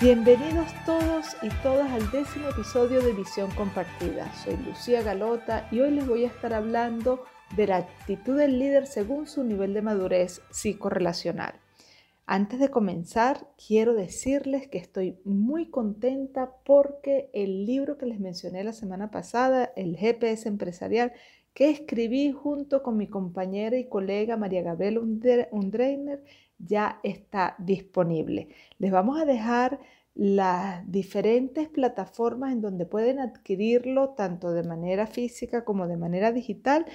Bienvenidos todos y todas al décimo episodio de Visión Compartida. Soy Lucía Galota y hoy les voy a estar hablando de la actitud del líder según su nivel de madurez psicorrelacional. Antes de comenzar, quiero decirles que estoy muy contenta porque el libro que les mencioné la semana pasada, el GPS empresarial, que escribí junto con mi compañera y colega María Gabriela Undreiner, ya está disponible. Les vamos a dejar las diferentes plataformas en donde pueden adquirirlo tanto de manera física como de manera digital,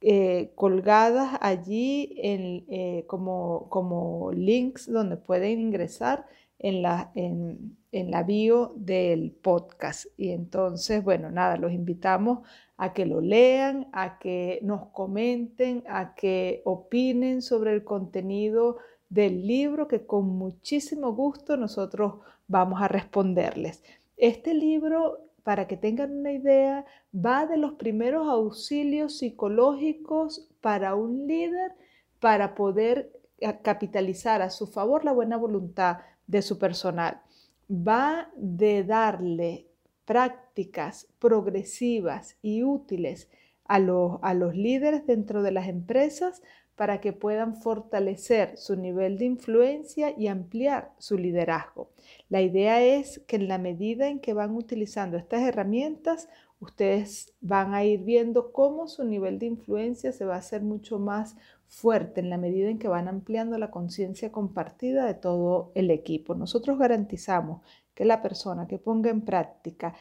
eh, colgadas allí eh, como, como, links donde pueden ingresar en la, en, en la bio del podcast. Y entonces, bueno, nada, los invitamos a que lo lean, a que nos comenten, a que opinen sobre el contenido del libro que con muchísimo gusto nosotros vamos a responderles. Este libro, para que tengan una idea, va de los primeros auxilios psicológicos para un líder para poder eh, capitalizar a su favor la buena voluntad de su personal. Va de darle prácticas progresivas y útiles a los, a los líderes dentro de las empresas para que puedan fortalecer su nivel de influencia y ampliar su liderazgo. La idea es que en la medida en que van utilizando estas herramientas, ustedes van a ir viendo cómo su nivel de influencia se va a hacer mucho más fuerte en la medida en que van ampliando la conciencia compartida de todo el equipo. Nosotros garantizamos que la persona que ponga en práctica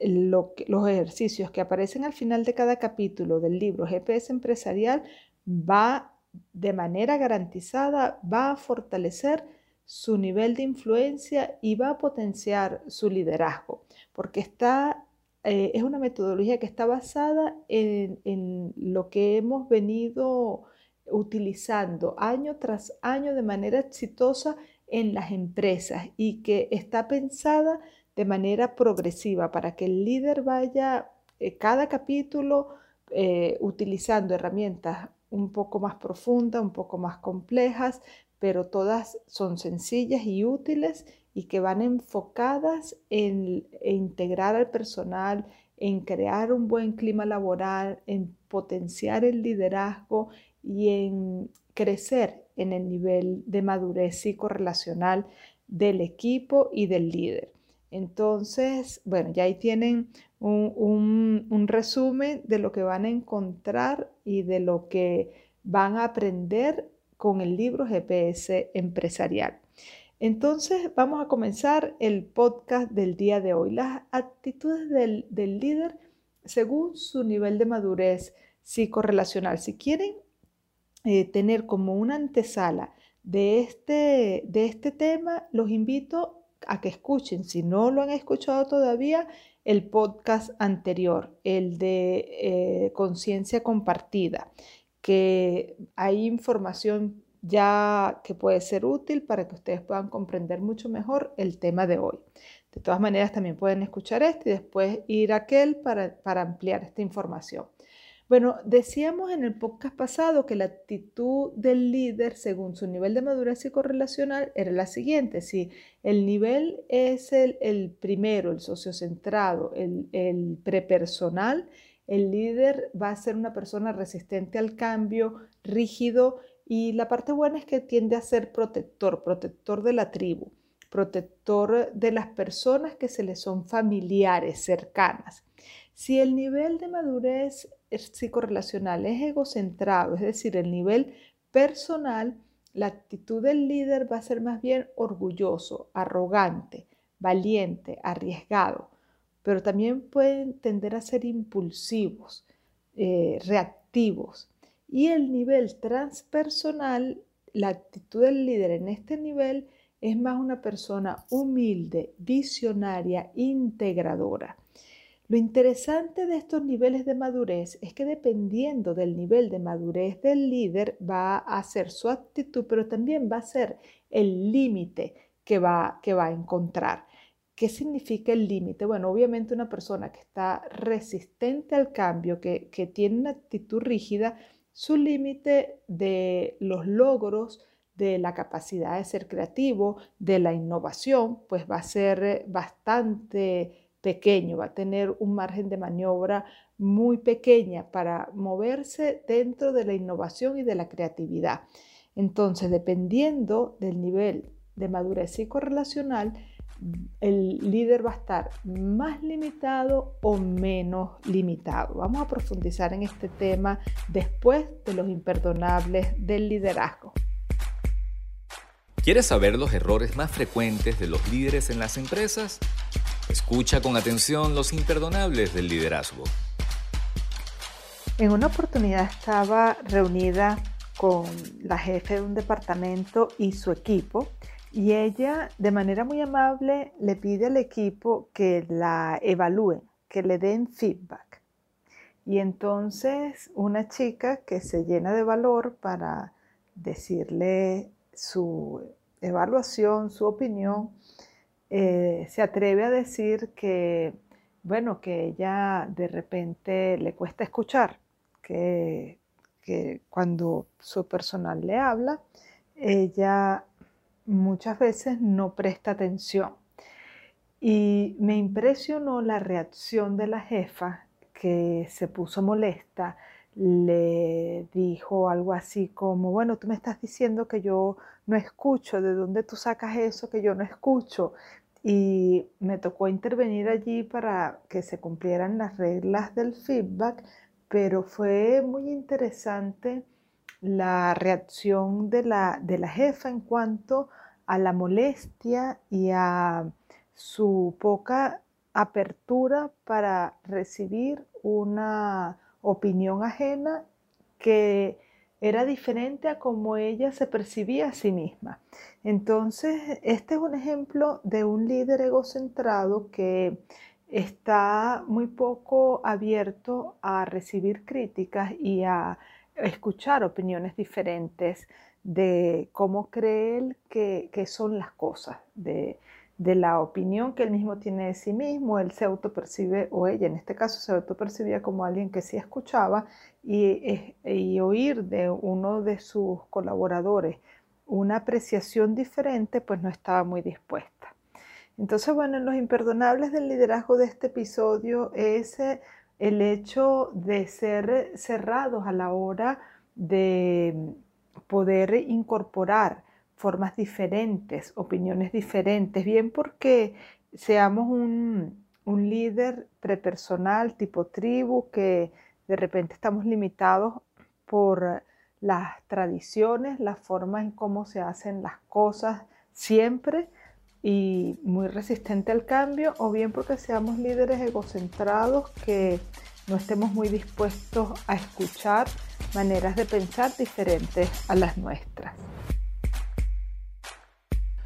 los ejercicios que aparecen al final de cada capítulo del libro GPS empresarial va de manera garantizada va a fortalecer su nivel de influencia y va a potenciar su liderazgo, porque está, eh, es una metodología que está basada en, en lo que hemos venido utilizando año tras año de manera exitosa en las empresas y que está pensada de manera progresiva para que el líder vaya eh, cada capítulo eh, utilizando herramientas un poco más profundas, un poco más complejas, pero todas son sencillas y útiles y que van enfocadas en, integrar al personal, en crear un buen clima laboral, en potenciar el liderazgo y en crecer en el nivel de madurez psicorrelacional del equipo y del líder. Entonces, bueno, ya ahí tienen un, resumen de lo que van a encontrar y de lo que van a aprender con el libro GPS empresarial. Entonces vamos a comenzar el podcast del día de hoy. Las actitudes del, líder según su nivel de madurez psicorrelacional. Si quieren eh, tener como una antesala de este, de este tema, los invito a que escuchen, si no lo han escuchado todavía, el podcast anterior, el de eh, conciencia compartida, que hay información ya que puede ser útil para que ustedes puedan comprender mucho mejor el tema de hoy. De todas maneras, también pueden escuchar este y después ir a aquel para, para ampliar esta información. Bueno, decíamos en el podcast pasado que la actitud del líder según su nivel de madurez psicorrelacional era la siguiente. Si el nivel es el, primero, el sociocentrado, el, el prepersonal, el líder va a ser una persona resistente al cambio, rígido y la parte buena es que tiende a ser protector, protector de la tribu, protector de las personas que se le son familiares, cercanas. Si el nivel de madurez psicorrelacional es egocentrado, es decir, el nivel personal, la actitud del líder va a ser más bien orgulloso, arrogante, valiente, arriesgado, pero también pueden tender a ser impulsivos, eh, reactivos. Y el nivel transpersonal, la actitud del líder en este nivel es más una persona humilde, visionaria, integradora. Lo interesante de estos niveles de madurez es que dependiendo del nivel de madurez del líder va a ser su actitud, pero también va a ser el límite que va, que va a encontrar. ¿Qué significa el límite? Bueno, obviamente una persona que está resistente al cambio, que, que tiene una actitud rígida, su límite de los logros, de la capacidad de ser creativo, de la innovación, pues va a ser bastante pequeño, va a tener un margen de maniobra muy pequeña para moverse dentro de la innovación y de la creatividad. Entonces, dependiendo del nivel de madurez psicorrelacional, el líder va a estar más limitado o menos limitado. Vamos a profundizar en este tema después de los imperdonables del liderazgo. ¿Quieres saber los errores más frecuentes de los líderes en las empresas? Escucha con atención los imperdonables del liderazgo. En una oportunidad estaba reunida con la jefe de un departamento y su equipo y ella, de manera muy amable, le pide al equipo que la evalúen, que le den feedback. Y entonces una chica que se llena de valor para decirle su evaluación, su opinión, eh, se atreve a decir que, bueno, que ella de repente le cuesta escuchar, que, que cuando su personal le habla, ella muchas veces no presta atención. Y me impresionó la reacción de la jefa que se puso molesta, le dijo algo así como, bueno, tú me estás diciendo que yo no escucho, ¿de dónde tú sacas eso que yo no escucho? Y me tocó intervenir allí para que se cumplieran las reglas del feedback, pero fue muy interesante la reacción de la, de la jefa en cuanto a la molestia y a su poca apertura para recibir una opinión ajena que era diferente a como ella se percibía a sí misma. Entonces, este es un ejemplo de un líder egocentrado que está muy poco abierto a recibir críticas y a escuchar opiniones diferentes de cómo cree él que, son las cosas, de, la opinión que él mismo tiene de sí mismo, él se autopercibe, o ella en este caso se autopercibía como alguien que sí escuchaba y, y oír de uno de sus colaboradores una apreciación diferente, pues no estaba muy dispuesta. Entonces, bueno, en los imperdonables del liderazgo de este episodio es eh, el hecho de ser cerrados a la hora de poder incorporar formas diferentes, opiniones diferentes, bien porque seamos un, un líder prepersonal tipo tribu, que de repente estamos limitados por las tradiciones, la forma en cómo se hacen las cosas siempre y muy resistente al cambio, o bien porque seamos líderes egocentrados que no estemos muy dispuestos a escuchar maneras de pensar diferentes a las nuestras.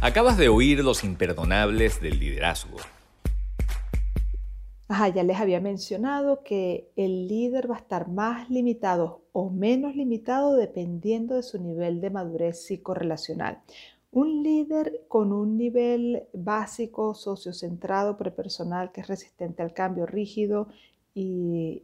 Acabas de oír los imperdonables del liderazgo. Ajá, ya les había mencionado que el líder va a estar más limitado o menos limitado dependiendo de su nivel de madurez psicorrelacional. Un líder con un nivel básico, sociocentrado, prepersonal, que es resistente al cambio, rígido y,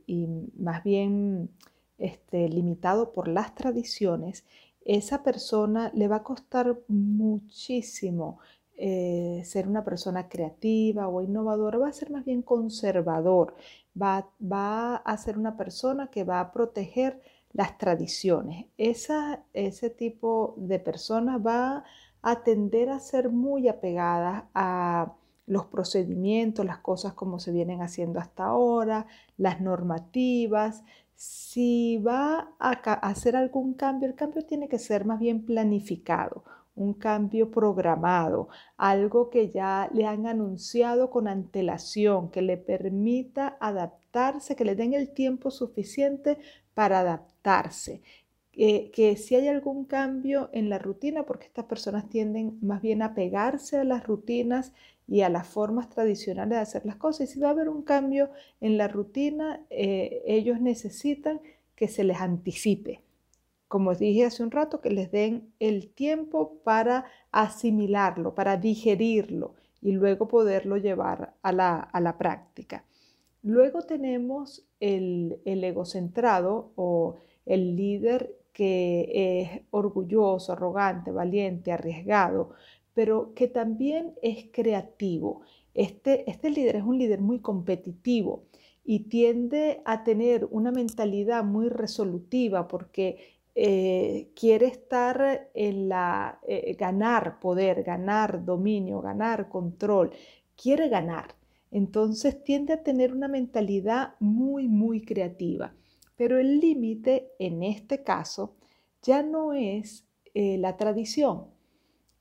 más bien este, limitado por las tradiciones, esa persona le va a costar muchísimo eh, ser una persona creativa o innovadora, va a ser más bien conservador, va, a ser una persona que va a proteger las tradiciones. Ese tipo de personas va a tender a ser muy apegadas a los procedimientos, las cosas como se vienen haciendo hasta ahora, las normativas, si va a hacer algún cambio, el cambio tiene que ser más bien planificado, un cambio programado, algo que ya le han anunciado con antelación, que le permita adaptarse, que le den el tiempo suficiente para adaptarse. Que si hay algún cambio en la rutina, porque estas personas tienden más bien a pegarse a las rutinas y a las formas tradicionales de hacer las cosas. Y si va a haber un cambio en la rutina, eh, ellos necesitan que se les anticipe. Como dije hace un rato, que les den el tiempo para asimilarlo, para digerirlo y luego poderlo llevar a la, práctica. Luego tenemos el, el egocentrado o el líder que es orgulloso, arrogante, valiente, arriesgado, pero que también es creativo. Este, este líder es un líder muy competitivo y tiende a tener una mentalidad muy resolutiva porque eh, quiere estar en la, eh, ganar poder, ganar dominio, ganar control, quiere ganar. Entonces tiende a tener una mentalidad muy, muy creativa. Pero el límite en este caso ya no es eh, la tradición,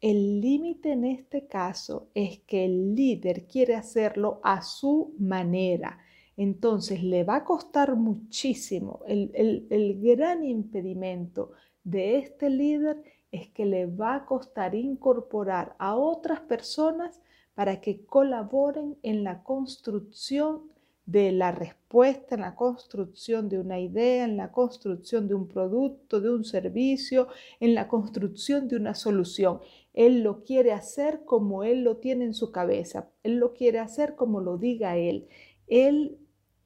el límite en este caso es que el líder quiere hacerlo a su manera. Entonces le va a costar muchísimo. El, el gran impedimento de este líder es que le va a costar incorporar a otras personas para que colaboren en la construcción de la respuesta, en la construcción de una idea, en la construcción de un producto, de un servicio, en la construcción de una solución. Él lo quiere hacer como Él lo tiene en su cabeza. Él lo quiere hacer como lo diga Él. Él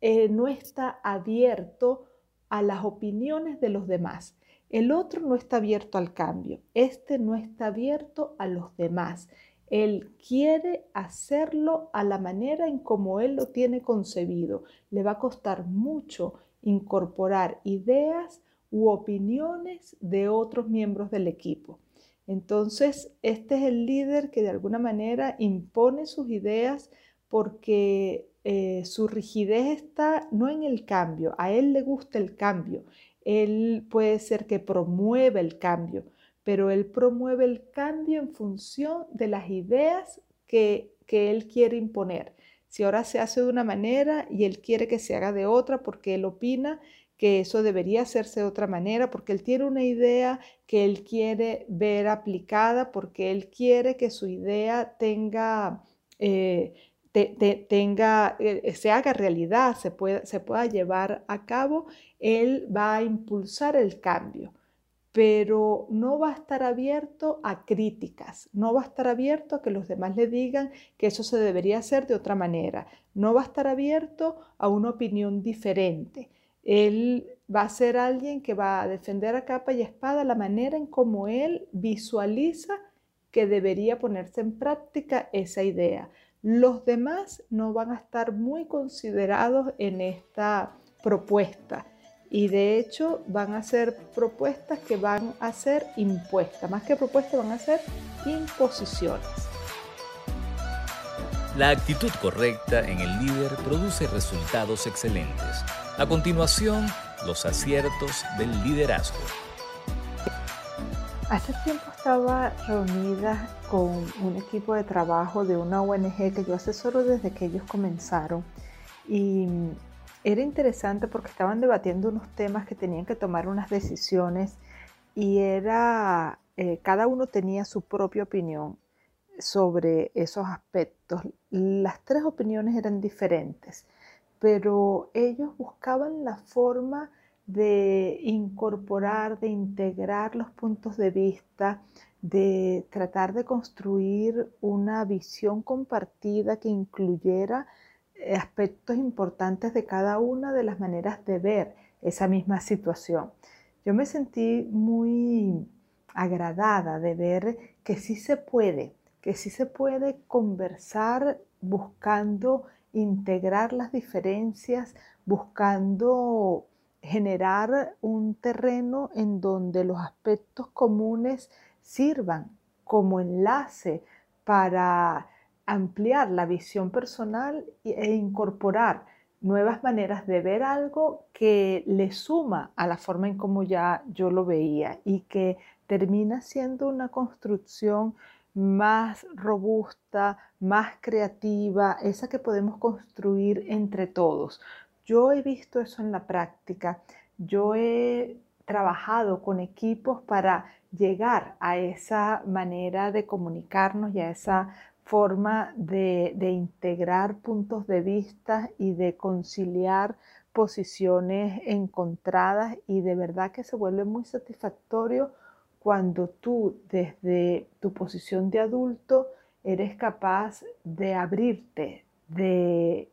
eh, no está abierto a las opiniones de los demás. El otro no está abierto al cambio. Este no está abierto a los demás. Él quiere hacerlo a la manera en como Él lo tiene concebido. Le va a costar mucho incorporar ideas u opiniones de otros miembros del equipo. Entonces, este es el líder que de alguna manera impone sus ideas porque eh, su rigidez está no en el cambio, a él le gusta el cambio, él puede ser que promueva el cambio, pero él promueve el cambio en función de las ideas que, que él quiere imponer. Si ahora se hace de una manera y él quiere que se haga de otra porque él opina que eso debería hacerse de otra manera, porque él tiene una idea que él quiere ver aplicada, porque él quiere que su idea tenga, eh, tenga eh, se haga realidad, se se pueda llevar a cabo, él va a impulsar el cambio pero no va a estar abierto a críticas, no va a estar abierto a que los demás le digan que eso se debería hacer de otra manera, no va a estar abierto a una opinión diferente. Él va a ser alguien que va a defender a capa y espada la manera en cómo él visualiza que debería ponerse en práctica esa idea. Los demás no van a estar muy considerados en esta propuesta y de hecho van a ser propuestas que van a ser impuestas. Más que propuestas van a ser imposiciones. La actitud correcta en el líder produce resultados excelentes. A continuación, los aciertos del liderazgo. Hace tiempo estaba reunida con un equipo de trabajo de una ONG que yo asesoro desde que ellos comenzaron y era interesante porque estaban debatiendo unos temas que tenían que tomar unas decisiones y era, eh, cada uno tenía su propia opinión sobre esos aspectos. Las tres opiniones eran diferentes pero ellos buscaban la forma de incorporar, de integrar los puntos de vista, de tratar de construir una visión compartida que incluyera eh, aspectos importantes de cada una de las maneras de ver esa misma situación. Yo me sentí muy agradada de ver que sí se puede, que sí se puede conversar buscando integrar las diferencias, buscando generar un terreno en donde los aspectos comunes sirvan como enlace para ampliar la visión personal e incorporar nuevas maneras de ver algo que le suma a la forma en como ya yo lo veía y que termina siendo una construcción más robusta, más creativa, esa que podemos construir entre todos. Yo he visto eso en la práctica. Yo he trabajado con equipos para llegar a esa manera de comunicarnos y a esa forma de, integrar puntos de vista y de conciliar posiciones encontradas y de verdad que se vuelve muy satisfactorio cuando tú desde tu posición de adulto eres capaz de abrirte, de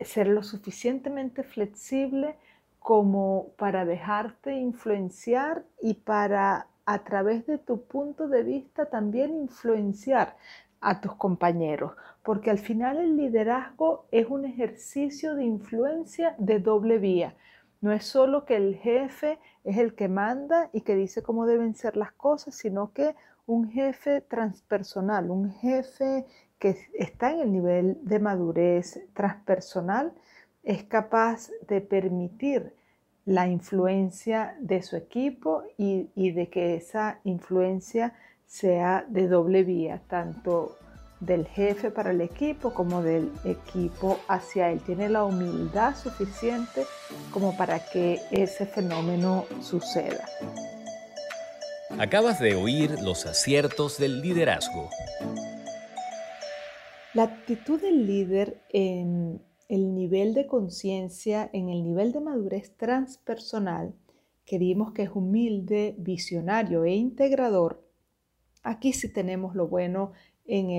ser lo suficientemente flexible como para dejarte influenciar y para a través de tu punto de vista también influenciar a tus compañeros, porque al final el liderazgo es un ejercicio de influencia de doble vía. No es solo que el jefe es el que manda y que dice cómo deben ser las cosas, sino que un jefe transpersonal, un jefe que está en el nivel de madurez transpersonal, es capaz de permitir la influencia de su equipo y, de que esa influencia sea de doble vía, tanto del jefe para el equipo como del equipo hacia él. Tiene la humildad suficiente como para que ese fenómeno suceda. Acabas de oír los aciertos del liderazgo. La actitud del líder en el nivel de conciencia, en el nivel de madurez transpersonal, que vimos que es humilde, visionario e integrador, aquí sí tenemos lo bueno en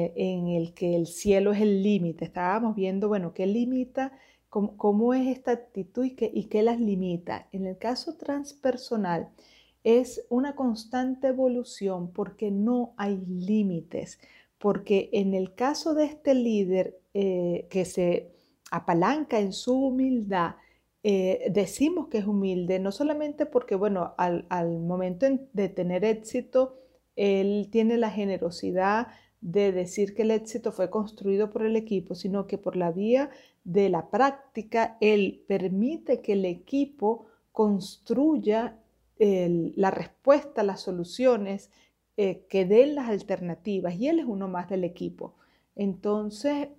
el, que el cielo es el límite. Estábamos viendo, bueno, qué limita, cómo, es esta actitud y qué, y qué las limita. En el caso transpersonal, es una constante evolución porque no hay límites, porque en el caso de este líder eh, que se apalanca en su humildad, eh, decimos que es humilde, no solamente porque, bueno, al, momento de tener éxito, él tiene la generosidad de decir que el éxito fue construido por el equipo, sino que por la vía de la práctica, él permite que el equipo construya la respuesta, las soluciones, eh, que den las alternativas y él es uno más del equipo. Entonces,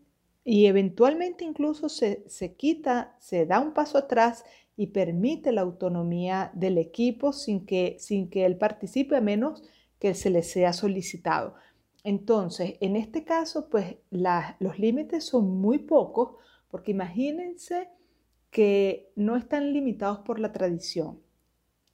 y eventualmente incluso se, quita, se da un paso atrás y permite la autonomía del equipo sin que, sin que él participe a menos que se le sea solicitado. Entonces, en este caso, pues los límites son muy pocos porque imagínense que no están limitados por la tradición,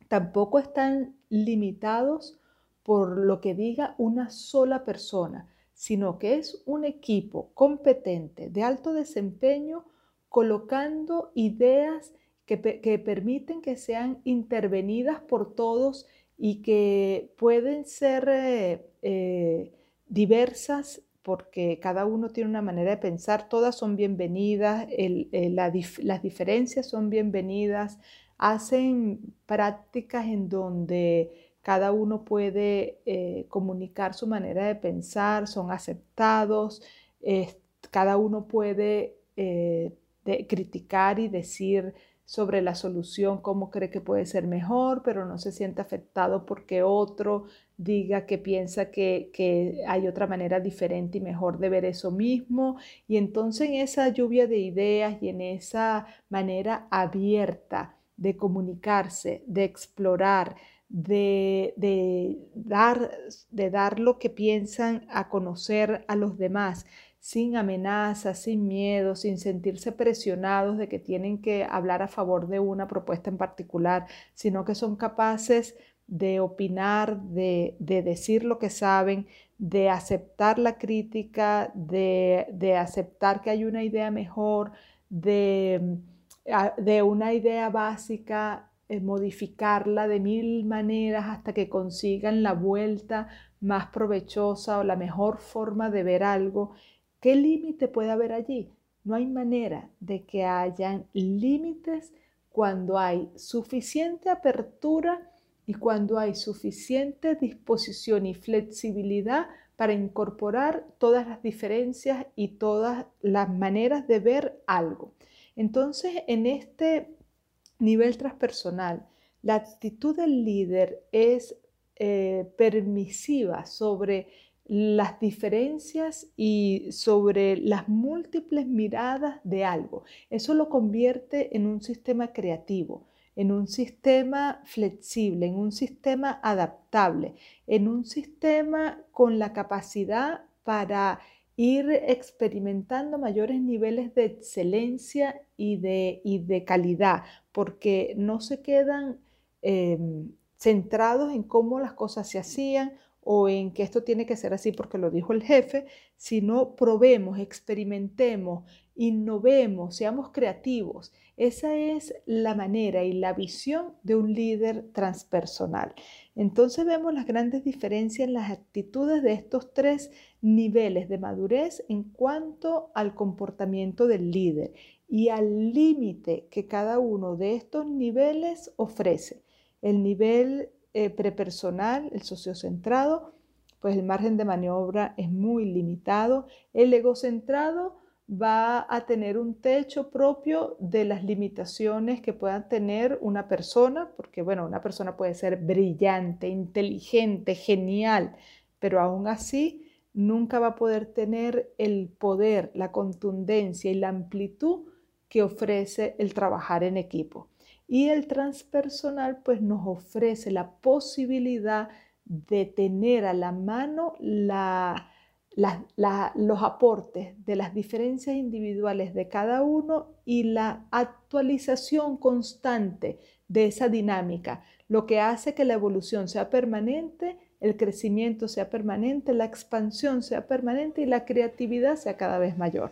tampoco están limitados por lo que diga una sola persona, sino que es un equipo competente de alto desempeño colocando ideas que, permiten que sean intervenidas por todos y que pueden ser eh, eh, diversas porque cada uno tiene una manera de pensar, todas son bienvenidas, las diferencias son bienvenidas, hacen prácticas en donde cada uno puede eh, comunicar su manera de pensar, son aceptados, cada uno puede eh, criticar y decir sobre la solución cómo cree que puede ser mejor, pero no se siente afectado porque otro diga que piensa que, que, hay otra manera diferente y mejor de ver eso mismo. Y entonces en esa lluvia de ideas y en esa manera abierta de comunicarse, de explorar, de, dar, de dar lo que piensan a conocer a los demás, sin amenazas, sin miedo, sin sentirse presionados de que tienen que hablar a favor de una propuesta en particular, sino que son capaces de opinar, de, decir lo que saben, de aceptar la crítica, de, de, aceptar que hay una idea mejor, de, de una idea básica eh, modificarla de mil maneras hasta que consigan la vuelta más provechosa o la mejor forma de ver algo. ¿Qué límite puede haber allí? No hay manera de que hayan límites cuando hay suficiente apertura y cuando hay suficiente disposición y flexibilidad para incorporar todas las diferencias y todas las maneras de ver algo. Entonces, en este nivel transpersonal, la actitud del líder es eh, permisiva sobre las diferencias y sobre las múltiples miradas de algo. Eso lo convierte en un sistema creativo, en un sistema flexible, en un sistema adaptable, en un sistema con la capacidad para ir experimentando mayores niveles de excelencia y de, y de calidad, porque no se quedan em, centrados en cómo las cosas se hacían o en que esto tiene que ser así porque lo dijo el jefe, sino probemos, experimentemos, innovemos, seamos creativos. Esa es la manera y la visión de un líder transpersonal. Entonces vemos las grandes diferencias en las actitudes de estos tres niveles de madurez en cuanto al comportamiento del líder y al límite que cada uno de estos niveles ofrece. El nivel eh, prepersonal, el sociocentrado, pues el margen de maniobra es muy limitado. El egocentrado va a tener un techo propio de las limitaciones que puedan tener una persona, porque bueno, una persona puede ser brillante, inteligente, genial, pero aún así nunca va a poder tener el poder, la contundencia y la amplitud que ofrece el trabajar en equipo. Y el transpersonal pues nos ofrece la posibilidad de tener a la mano los aportes de las diferencias individuales de cada uno y la actualización constante de esa dinámica, lo que hace que la evolución sea permanente, el crecimiento sea permanente, la expansión sea permanente y la creatividad sea cada vez mayor.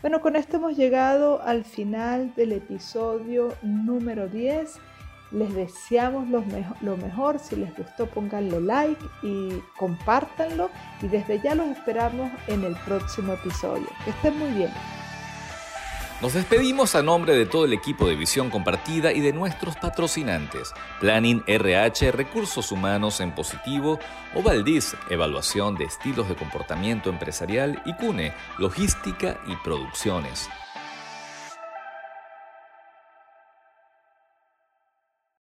Bueno, con esto hemos llegado al final del episodio número 10. Les deseamos lo, mejor. Si les gustó, pónganle like y compártanlo. Y desde ya los esperamos en el próximo episodio. Que estén muy bien. Nos despedimos a nombre de todo el equipo de Visión Compartida y de nuestros patrocinantes, Planning RH, Recursos Humanos en Positivo, Ovaldis, Evaluación de Estilos de Comportamiento Empresarial y CUNE, Logística y Producciones.